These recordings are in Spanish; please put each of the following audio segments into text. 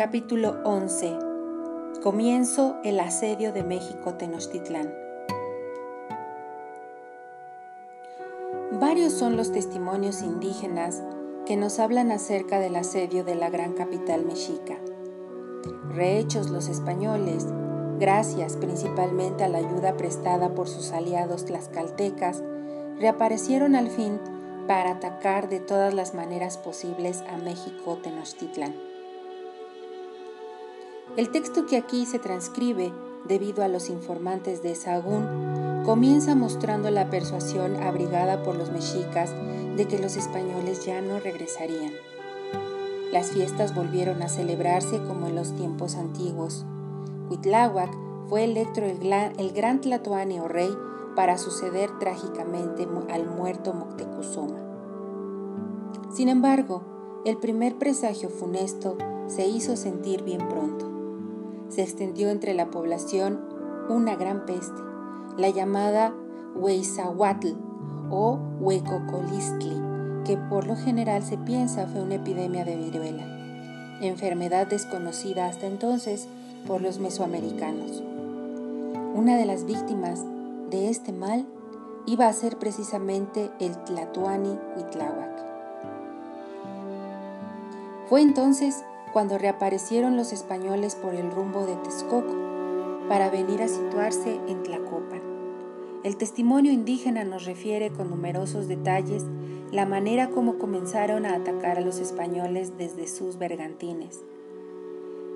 Capítulo 11. Comienzo el asedio de México Tenochtitlán. Varios son los testimonios indígenas que nos hablan acerca del asedio de la gran capital mexica. Rehechos los españoles, gracias principalmente a la ayuda prestada por sus aliados tlaxcaltecas, reaparecieron al fin para atacar de todas las maneras posibles a México Tenochtitlán. El texto que aquí se transcribe, debido a los informantes de Sahagún, comienza mostrando la persuasión abrigada por los mexicas de que los españoles ya no regresarían. Las fiestas volvieron a celebrarse como en los tiempos antiguos. Huitláhuac fue electo el, gran Tlatoani o rey para suceder trágicamente al muerto Moctezuma. Sin embargo, el primer presagio funesto se hizo sentir bien pronto se extendió entre la población una gran peste, la llamada Huizahuatl o Huecocolistli, que por lo general se piensa fue una epidemia de viruela, enfermedad desconocida hasta entonces por los mesoamericanos. Una de las víctimas de este mal iba a ser precisamente el Tlatuani Huitláhuac. Fue entonces cuando reaparecieron los españoles por el rumbo de Texcoco para venir a situarse en Tlacopan. El testimonio indígena nos refiere con numerosos detalles la manera como comenzaron a atacar a los españoles desde sus bergantines.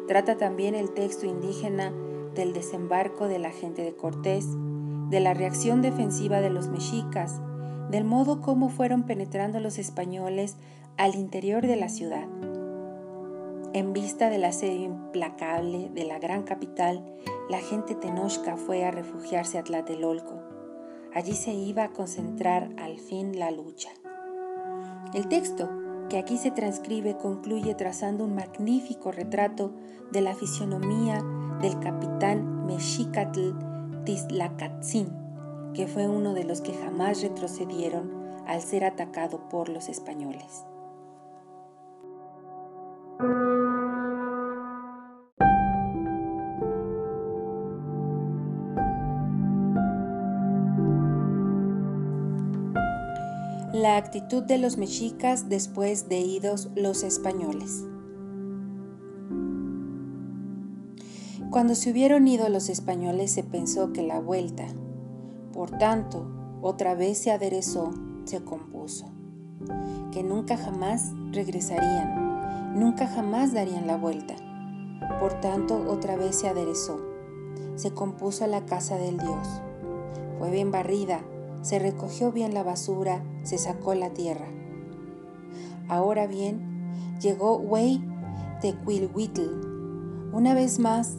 Trata también el texto indígena del desembarco de la gente de Cortés, de la reacción defensiva de los mexicas, del modo como fueron penetrando los españoles al interior de la ciudad. En vista del asedio implacable de la gran capital, la gente tenochca fue a refugiarse a Tlatelolco. Allí se iba a concentrar al fin la lucha. El texto que aquí se transcribe concluye trazando un magnífico retrato de la fisionomía del capitán Mexicatl Tizlacatzin, que fue uno de los que jamás retrocedieron al ser atacado por los españoles. La actitud de los mexicas después de idos los españoles. Cuando se hubieron ido los españoles se pensó que la vuelta, por tanto, otra vez se aderezó, se compuso, que nunca jamás regresarían, nunca jamás darían la vuelta. Por tanto, otra vez se aderezó, se compuso la casa del Dios. Fue bien barrida, se recogió bien la basura, se sacó la tierra. Ahora bien, llegó Wei de Quilhuitl. Una vez más,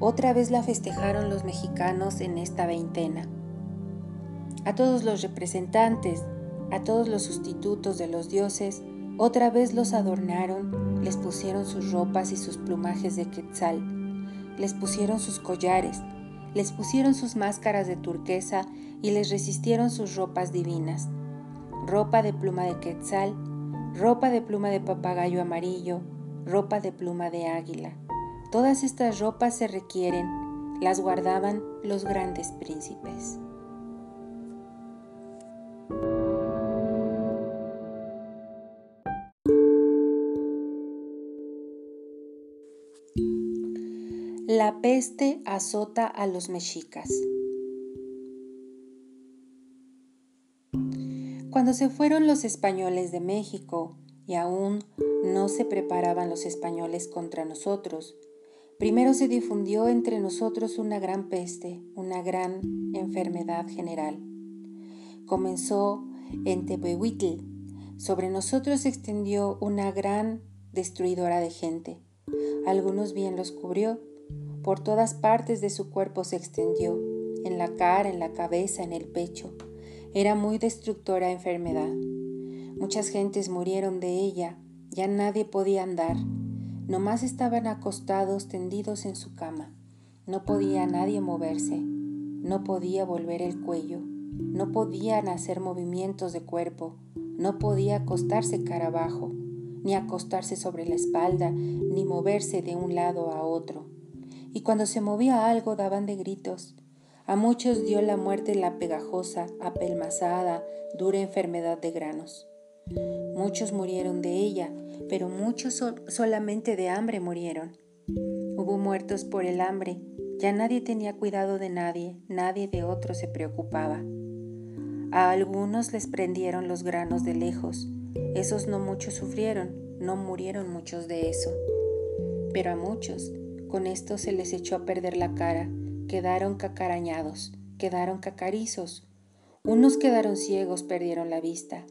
otra vez la festejaron los mexicanos en esta veintena. A todos los representantes, a todos los sustitutos de los dioses, otra vez los adornaron, les pusieron sus ropas y sus plumajes de quetzal, les pusieron sus collares, les pusieron sus máscaras de turquesa y les resistieron sus ropas divinas. Ropa de pluma de quetzal, ropa de pluma de papagayo amarillo, ropa de pluma de águila. Todas estas ropas se requieren, las guardaban los grandes príncipes. La peste azota a los mexicas. Cuando se fueron los españoles de México y aún no se preparaban los españoles contra nosotros, primero se difundió entre nosotros una gran peste, una gran enfermedad general. Comenzó en Tepehuitl. Sobre nosotros se extendió una gran destruidora de gente. Algunos bien los cubrió, por todas partes de su cuerpo se extendió, en la cara, en la cabeza, en el pecho. Era muy destructora enfermedad. Muchas gentes murieron de ella, ya nadie podía andar. Nomás estaban acostados tendidos en su cama. No podía nadie moverse, no podía volver el cuello, no podían hacer movimientos de cuerpo, no podía acostarse cara abajo, ni acostarse sobre la espalda, ni moverse de un lado a otro. Y cuando se movía algo daban de gritos. A muchos dio la muerte la pegajosa, apelmazada, dura enfermedad de granos. Muchos murieron de ella, pero muchos solamente de hambre murieron. Hubo muertos por el hambre, ya nadie tenía cuidado de nadie, nadie de otro se preocupaba. A algunos les prendieron los granos de lejos, esos no muchos sufrieron, no murieron muchos de eso. Pero a muchos, con esto se les echó a perder la cara, quedaron cacarañados, quedaron cacarizos. Unos quedaron ciegos, perdieron la vista.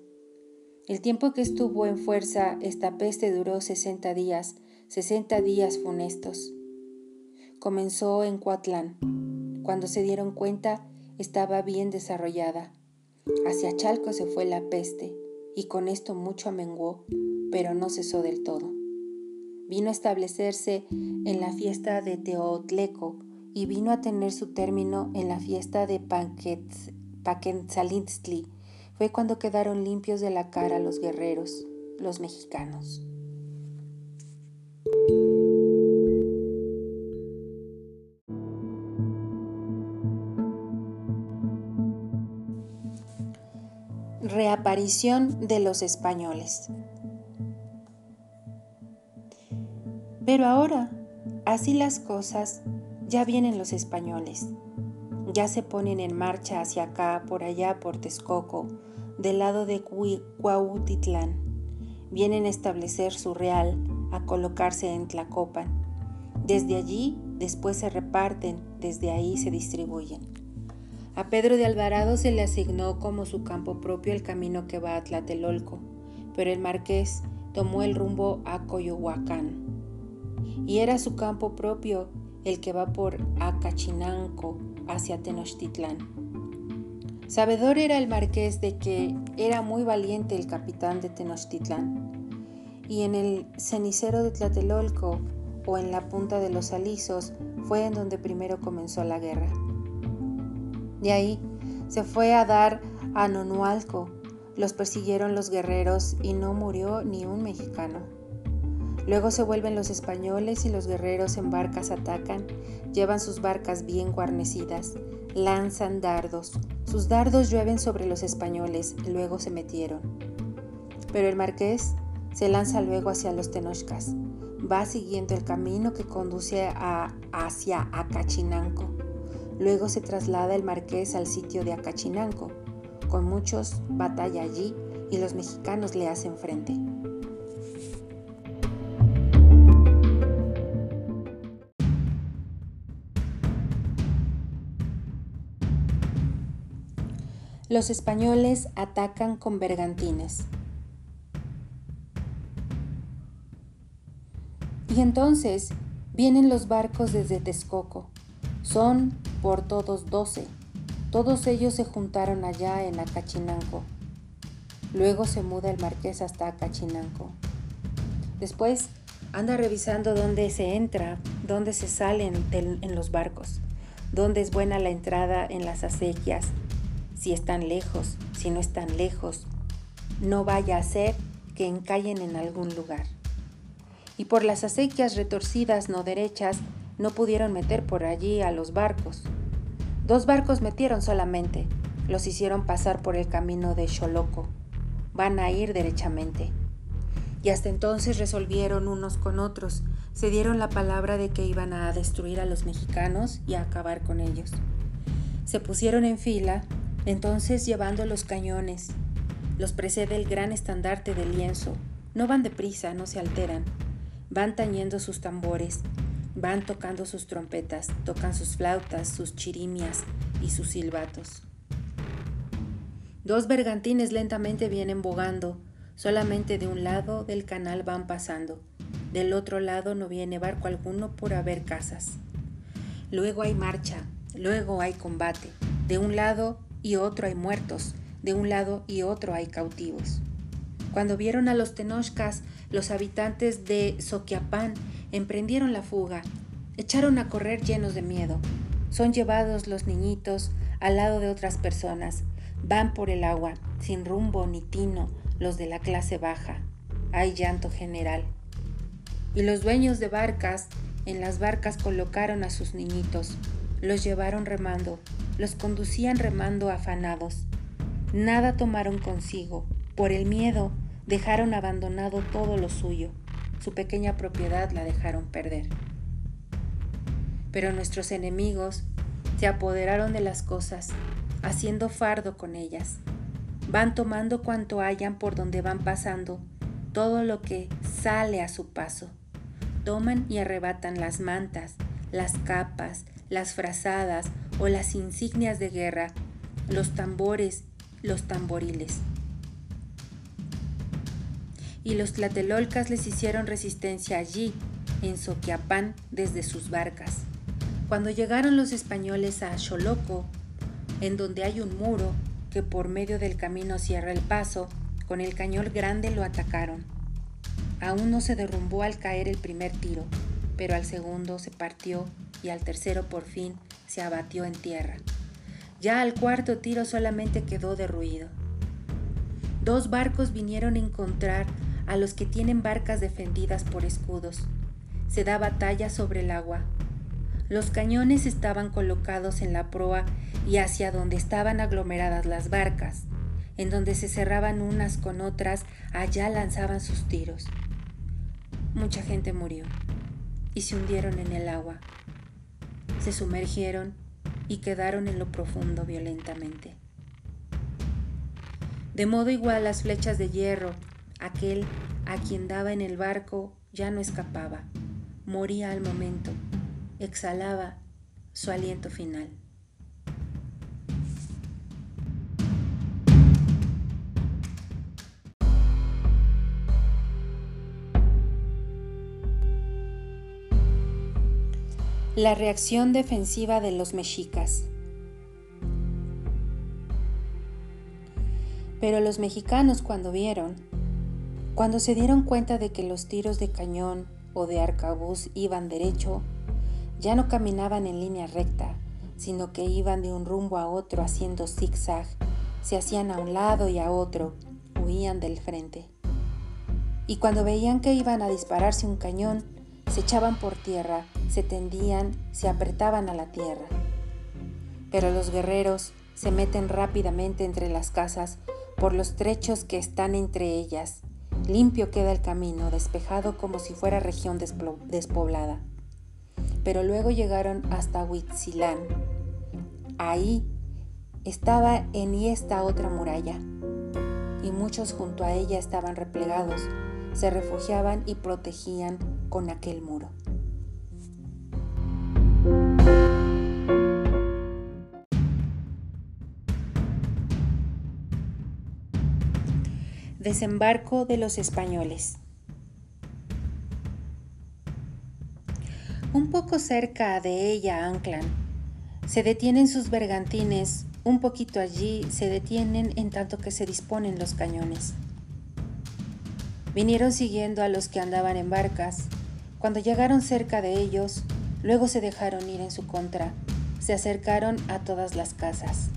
El tiempo que estuvo en fuerza esta peste duró sesenta días, sesenta días funestos. Comenzó en Coatlán. Cuando se dieron cuenta, estaba bien desarrollada. Hacia Chalco se fue la peste, y con esto mucho amenguó, pero no cesó del todo. Vino a establecerse en la fiesta de Teotleco y vino a tener su término en la fiesta de Paquentzalintli. Fue cuando quedaron limpios de la cara los guerreros, los mexicanos. Reaparición de los españoles. Pero ahora, así las cosas, ya vienen los españoles. Ya se ponen en marcha hacia acá, por allá, por Texcoco, del lado de Cuautitlán. Vienen a establecer su real, a colocarse en Tlacopan. Desde allí, después se reparten, desde ahí se distribuyen. A Pedro de Alvarado se le asignó como su campo propio el camino que va a Tlatelolco, pero el marqués tomó el rumbo a Coyohuacán. Y era su campo propio el que va por Acachinanco hacia Tenochtitlán. Sabedor era el marqués de que era muy valiente el capitán de Tenochtitlán, y en el cenicero de Tlatelolco o en la punta de los alisos fue en donde primero comenzó la guerra. De ahí se fue a dar a Nonualco. Los persiguieron los guerreros y no murió ni un mexicano. Luego se vuelven los españoles y los guerreros en barcas atacan, llevan sus barcas bien guarnecidas, lanzan dardos. Sus dardos llueven sobre los españoles, luego se metieron. Pero el marqués se lanza luego hacia los tenochcas. Va siguiendo el camino que conduce hacia Acachinanco. Luego se traslada el marqués al sitio de Acachinanco. Con muchos batalla allí y los mexicanos le hacen frente. Los españoles atacan con bergantines. Y entonces vienen los barcos desde Texcoco. Son por todos doce. Todos ellos se juntaron allá en Acachinanco. Luego se muda el marqués hasta Acachinanco. Después anda revisando dónde se entra, dónde se sale en los barcos, dónde es buena la entrada en las acequias, si están lejos, si no están lejos. No vaya a ser que encallen en algún lugar. Y por las acequias retorcidas no derechas no pudieron meter por allí a los barcos. Dos barcos metieron solamente, los hicieron pasar por el camino de Xoloco. Van a ir derechamente. Y hasta entonces resolvieron unos con otros, se dieron la palabra de que iban a destruir a los mexicanos y a acabar con ellos. Se pusieron en fila, entonces llevando los cañones. Los precede el gran estandarte de lienzo. No van deprisa, no se alteran. Van tañendo sus tambores, Van tocando sus trompetas, tocan sus flautas, sus chirimias y sus silbatos. Dos bergantines lentamente vienen bogando, solamente de un lado del canal van pasando, del otro lado no viene barco alguno por haber casas. Luego hay marcha, luego hay combate, de un lado y otro hay muertos, de un lado y otro hay cautivos. Cuando vieron a los tenochcas, los habitantes de Soquiapán emprendieron la fuga, echaron a correr llenos de miedo. Son llevados los niñitos al lado de otras personas, van por el agua, sin rumbo ni tino, los de la clase baja. hay llanto general. Y los dueños de barcas en las barcas colocaron a sus niñitos, los llevaron remando, los conducían remando afanados. Nada tomaron consigo, por el miedo dejaron abandonado todo lo suyo, su pequeña propiedad la dejaron perder. Pero nuestros enemigos se apoderaron de las cosas, haciendo fardo con ellas. Van tomando cuanto hayan por donde van pasando, todo lo que sale a su paso. Toman y arrebatan las mantas, las capas, las frazadas o las insignias de guerra, los tambores, los tamboriles. Y los tlatelolcas les hicieron resistencia allí, en Soquiapán, desde sus barcas. Cuando llegaron los españoles a Xoloco, en donde hay un muro que por medio del camino cierra el paso, con el cañón grande lo atacaron. Aún no se derrumbó al caer el primer tiro, pero al segundo se partió y al tercero por fin se abatió en tierra. Ya al cuarto tiro solamente quedó derruido. Dos barcos vinieron a encontrar a los que tienen barcas defendidas por escudos. Se da batalla sobre el agua, los cañones estaban colocados en la proa y hacia donde estaban aglomeradas las barcas, en donde se cerraban unas con otras, allá lanzaban sus tiros. Mucha gente murió y se hundieron en el agua. Se sumergieron y quedaron en lo profundo violentamente. De modo igual las flechas de hierro, aquel a quien daba en el barco ya no escapaba, moría al momento exhalaba su aliento final. La reacción defensiva de los mexicas. Pero los mexicanos cuando vieron, cuando se dieron cuenta de que los tiros de cañón o de arcabuz iban derecho, ya no caminaban en línea recta, sino que iban de un rumbo a otro haciendo zigzag, se hacían a un lado y a otro, huían del frente. Y cuando veían que iban a dispararse un cañón, se echaban por tierra, se tendían, se apretaban a la tierra. Pero los guerreros se meten rápidamente entre las casas por los trechos que están entre ellas. Limpio queda el camino, despejado como si fuera región despoblada pero luego llegaron hasta Huitzilán. Ahí estaba en esta otra muralla, y muchos junto a ella estaban replegados, se refugiaban y protegían con aquel muro. Desembarco de los españoles. Un poco cerca de ella anclan. Se detienen sus bergantines, un poquito allí se detienen en tanto que se disponen los cañones. Vinieron siguiendo a los que andaban en barcas. Cuando llegaron cerca de ellos, luego se dejaron ir en su contra. Se acercaron a todas las casas.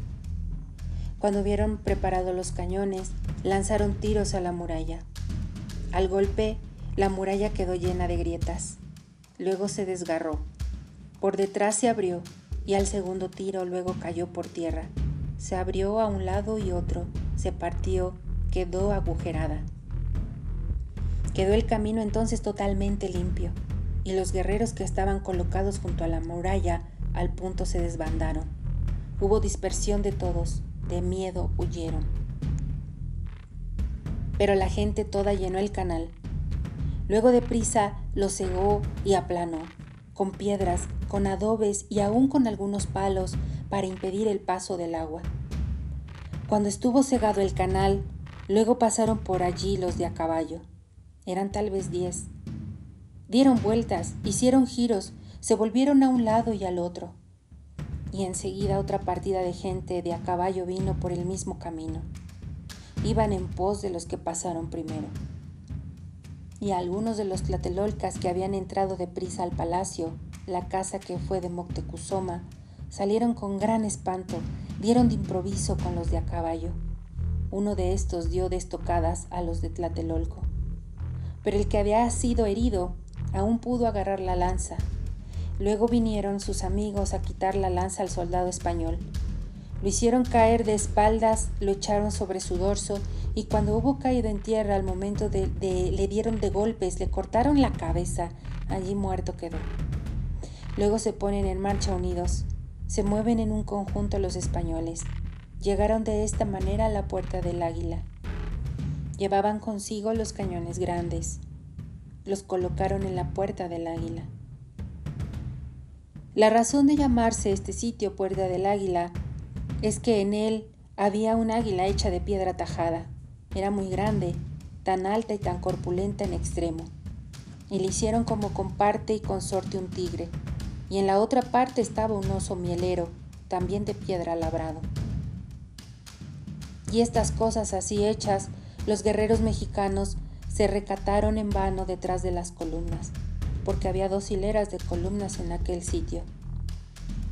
Cuando vieron preparados los cañones, lanzaron tiros a la muralla. Al golpe, la muralla quedó llena de grietas. Luego se desgarró. Por detrás se abrió y al segundo tiro luego cayó por tierra. Se abrió a un lado y otro, se partió, quedó agujerada. Quedó el camino entonces totalmente limpio, y los guerreros que estaban colocados junto a la muralla al punto se desbandaron. Hubo dispersión de todos, de miedo huyeron. Pero la gente toda llenó el canal, Luego de prisa lo cegó y aplanó, con piedras, con adobes y aún con algunos palos para impedir el paso del agua. Cuando estuvo cegado el canal, luego pasaron por allí los de a caballo. Eran tal vez diez. Dieron vueltas, hicieron giros, se volvieron a un lado y al otro. Y enseguida otra partida de gente de a caballo vino por el mismo camino. Iban en pos de los que pasaron primero y algunos de los tlatelolcas que habían entrado deprisa al palacio, la casa que fue de Moctezuma, salieron con gran espanto, dieron de improviso con los de a caballo. Uno de estos dio de estocadas a los de Tlatelolco. Pero el que había sido herido aún pudo agarrar la lanza. Luego vinieron sus amigos a quitar la lanza al soldado español. Lo hicieron caer de espaldas, lo echaron sobre su dorso y cuando hubo caído en tierra al momento de, le dieron de golpes, le cortaron la cabeza, allí muerto quedó. Luego se ponen en marcha unidos, se mueven en un conjunto los españoles. Llegaron de esta manera a la puerta del águila. Llevaban consigo los cañones grandes. Los colocaron en la puerta del águila. La razón de llamarse este sitio Puerta del Águila es que en él había un águila hecha de piedra tajada. Era muy grande, tan alta y tan corpulenta en extremo. Y le hicieron como comparte y consorte un tigre. Y en la otra parte estaba un oso mielero, también de piedra labrado. Y estas cosas así hechas, los guerreros mexicanos se recataron en vano detrás de las columnas, porque había dos hileras de columnas en aquel sitio.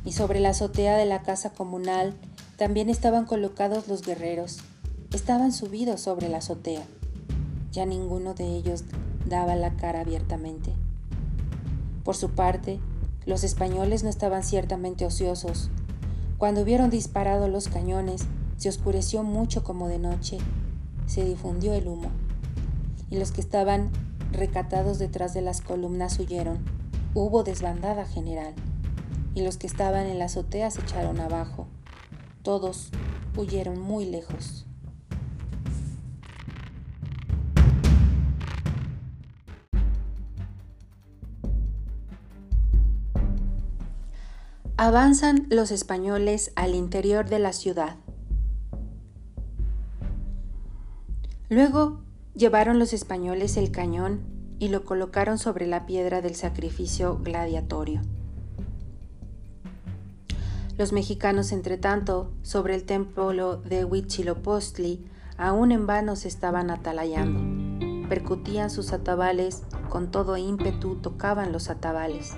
Y sobre la azotea de la casa comunal también estaban colocados los guerreros. Estaban subidos sobre la azotea. Ya ninguno de ellos daba la cara abiertamente. Por su parte, los españoles no estaban ciertamente ociosos. Cuando hubieron disparado los cañones, se oscureció mucho como de noche. Se difundió el humo. Y los que estaban recatados detrás de las columnas huyeron. Hubo desbandada general. Y los que estaban en la azotea se echaron abajo. Todos huyeron muy lejos. Avanzan los españoles al interior de la ciudad. Luego llevaron los españoles el cañón y lo colocaron sobre la piedra del sacrificio gladiatorio. Los mexicanos, entretanto, sobre el templo de Huitzilopochtli, aún en vano se estaban atalayando. Percutían sus atabales, con todo ímpetu tocaban los atabales.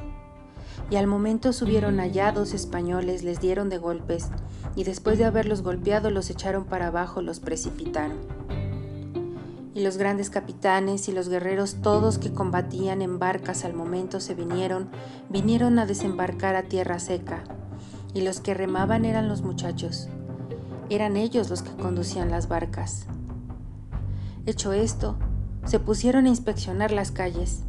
Y al momento subieron allá dos españoles, les dieron de golpes, y después de haberlos golpeado los echaron para abajo, los precipitaron. Y los grandes capitanes y los guerreros todos que combatían en barcas al momento se vinieron, vinieron a desembarcar a tierra seca, y los que remaban eran los muchachos. Eran ellos los que conducían las barcas. Hecho esto, se pusieron a inspeccionar las calles.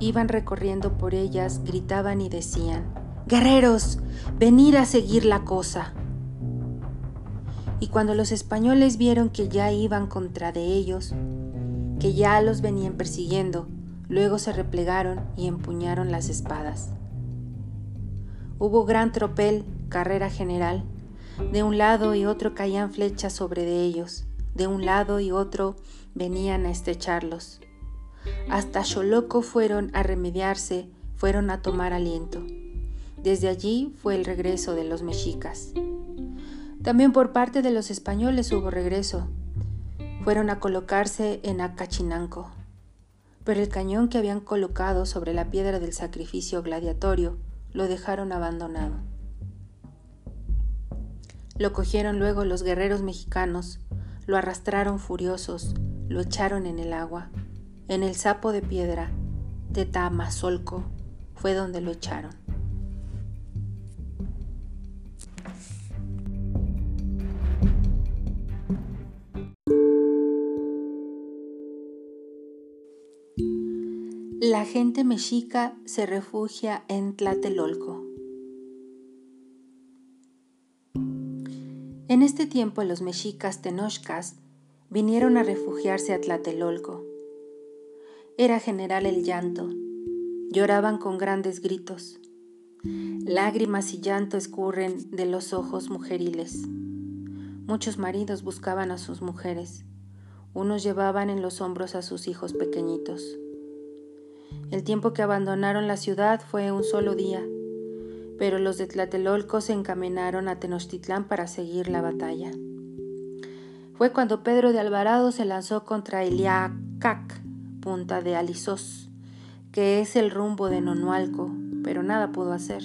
Iban recorriendo por ellas, gritaban y decían, Guerreros, venid a seguir la cosa. Y cuando los españoles vieron que ya iban contra de ellos, que ya los venían persiguiendo, luego se replegaron y empuñaron las espadas. Hubo gran tropel carrera general. De un lado y otro caían flechas sobre de ellos, de un lado y otro venían a estrecharlos. Hasta Xoloco fueron a remediarse, fueron a tomar aliento. Desde allí fue el regreso de los mexicas. También por parte de los españoles hubo regreso. Fueron a colocarse en Acachinanco. Pero el cañón que habían colocado sobre la piedra del sacrificio gladiatorio lo dejaron abandonado. Lo cogieron luego los guerreros mexicanos, lo arrastraron furiosos, lo echaron en el agua. En el sapo de piedra de Tamazolco fue donde lo echaron. Gente mexica se refugia en Tlatelolco. En este tiempo los mexicas tenochcas vinieron a refugiarse a Tlatelolco. Era general el llanto. Lloraban con grandes gritos. Lágrimas y llanto escurren de los ojos mujeriles. Muchos maridos buscaban a sus mujeres. Unos llevaban en los hombros a sus hijos pequeñitos. El tiempo que abandonaron la ciudad fue un solo día pero los de Tlatelolco se encaminaron a Tenochtitlán para seguir la batalla. Fue cuando Pedro de Alvarado se lanzó contra Iliacac, punta de Alizos, que es el rumbo de Nonualco, pero nada pudo hacer.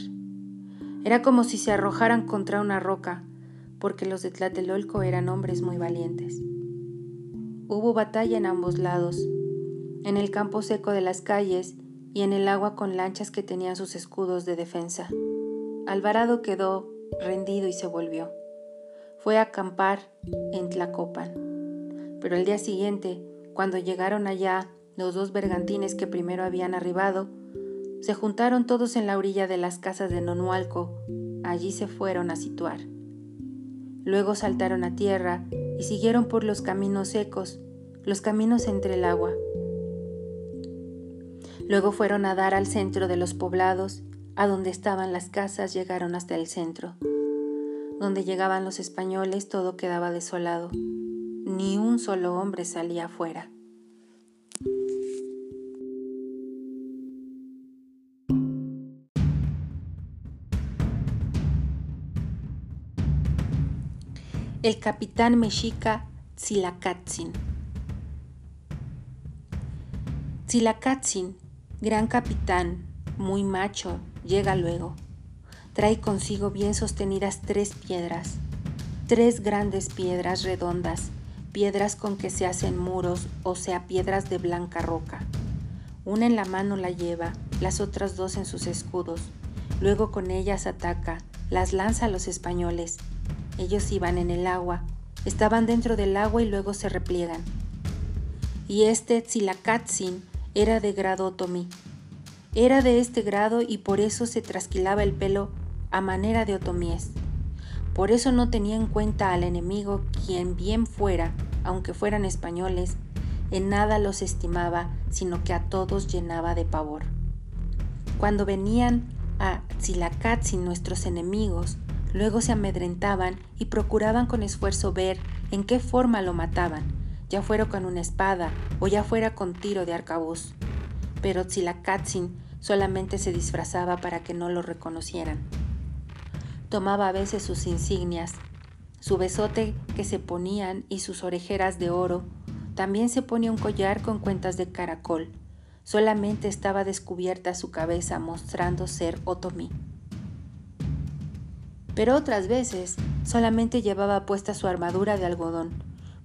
Era como si se arrojaran contra una roca, porque los de Tlatelolco eran hombres muy valientes. Hubo batalla en ambos lados, en el campo seco de las calles y en el agua con lanchas que tenían sus escudos de defensa. Alvarado quedó rendido y se volvió. Fue a acampar en Tlacopan. Pero el día siguiente, cuando llegaron allá los dos bergantines que primero habían arribado, se juntaron todos en la orilla de las casas de Nonualco. Allí se fueron a situar. Luego saltaron a tierra y siguieron por los caminos secos, los caminos entre el agua. Luego fueron a dar al centro de los poblados, a donde estaban las casas llegaron hasta el centro. Donde llegaban los españoles todo quedaba desolado. Ni un solo hombre salía afuera. El capitán mexica Tzilacatzin. Tzilacatzin, gran capitán, muy macho, llega luego. Trae consigo bien sostenidas tres piedras, tres grandes piedras redondas, piedras con que se hacen muros, o sea, piedras de blanca roca. Una en la mano la lleva, las otras dos en sus escudos. Luego con ellas ataca, las lanza a los españoles ellos iban en el agua, estaban dentro del agua y luego se repliegan. Y este Tzilacatzin era de grado otomí. Era de este grado y por eso se trasquilaba el pelo a manera de otomíes. Por eso no tenía en cuenta al enemigo quien bien fuera, aunque fueran españoles, en nada los estimaba, sino que a todos llenaba de pavor. Cuando venían a Tzilacatzin nuestros enemigos, Luego se amedrentaban y procuraban con esfuerzo ver en qué forma lo mataban, ya fuera con una espada o ya fuera con tiro de arcabuz. Pero Tzilacatzin solamente se disfrazaba para que no lo reconocieran. Tomaba a veces sus insignias, su besote que se ponían y sus orejeras de oro. También se ponía un collar con cuentas de caracol. Solamente estaba descubierta su cabeza mostrando ser otomí pero otras veces solamente llevaba puesta su armadura de algodón,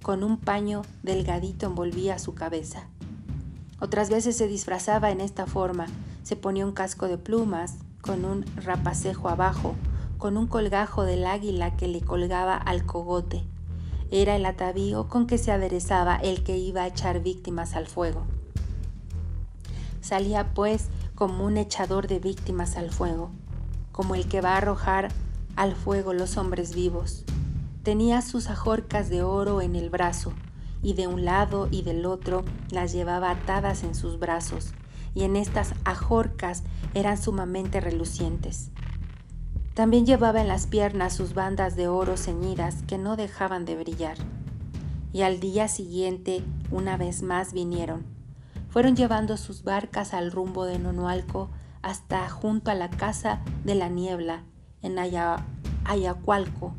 con un paño delgadito envolvía su cabeza. Otras veces se disfrazaba en esta forma, se ponía un casco de plumas, con un rapacejo abajo, con un colgajo del águila que le colgaba al cogote. Era el atavío con que se aderezaba el que iba a echar víctimas al fuego. Salía pues como un echador de víctimas al fuego, como el que va a arrojar al fuego los hombres vivos. Tenía sus ajorcas de oro en el brazo, y de un lado y del otro las llevaba atadas en sus brazos, y en estas ajorcas eran sumamente relucientes. También llevaba en las piernas sus bandas de oro ceñidas que no dejaban de brillar. Y al día siguiente, una vez más vinieron. Fueron llevando sus barcas al rumbo de Nonualco hasta junto a la casa de la niebla en Ayacualco.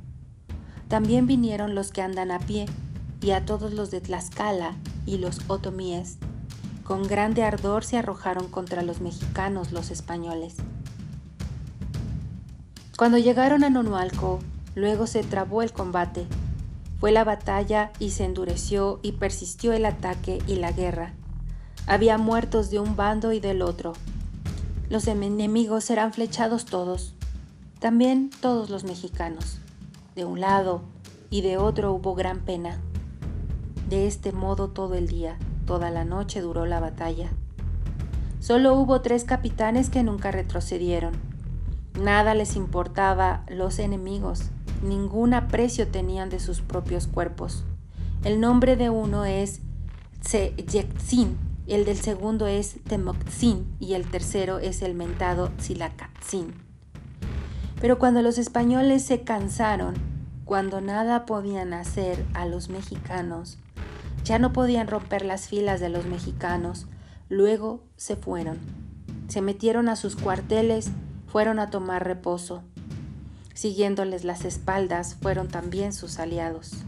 También vinieron los que andan a pie y a todos los de Tlaxcala y los otomíes. Con grande ardor se arrojaron contra los mexicanos los españoles. Cuando llegaron a Nonualco, luego se trabó el combate. Fue la batalla y se endureció y persistió el ataque y la guerra. Había muertos de un bando y del otro. Los enemigos eran flechados todos. También todos los mexicanos. De un lado y de otro hubo gran pena. De este modo todo el día, toda la noche duró la batalla. Solo hubo tres capitanes que nunca retrocedieron. Nada les importaba los enemigos, ningún aprecio tenían de sus propios cuerpos. El nombre de uno es Tseyetzin, el del segundo es Temoxin y el tercero es el mentado Tzilacatzin. Pero cuando los españoles se cansaron, cuando nada podían hacer a los mexicanos, ya no podían romper las filas de los mexicanos, luego se fueron. Se metieron a sus cuarteles, fueron a tomar reposo. Siguiéndoles las espaldas fueron también sus aliados.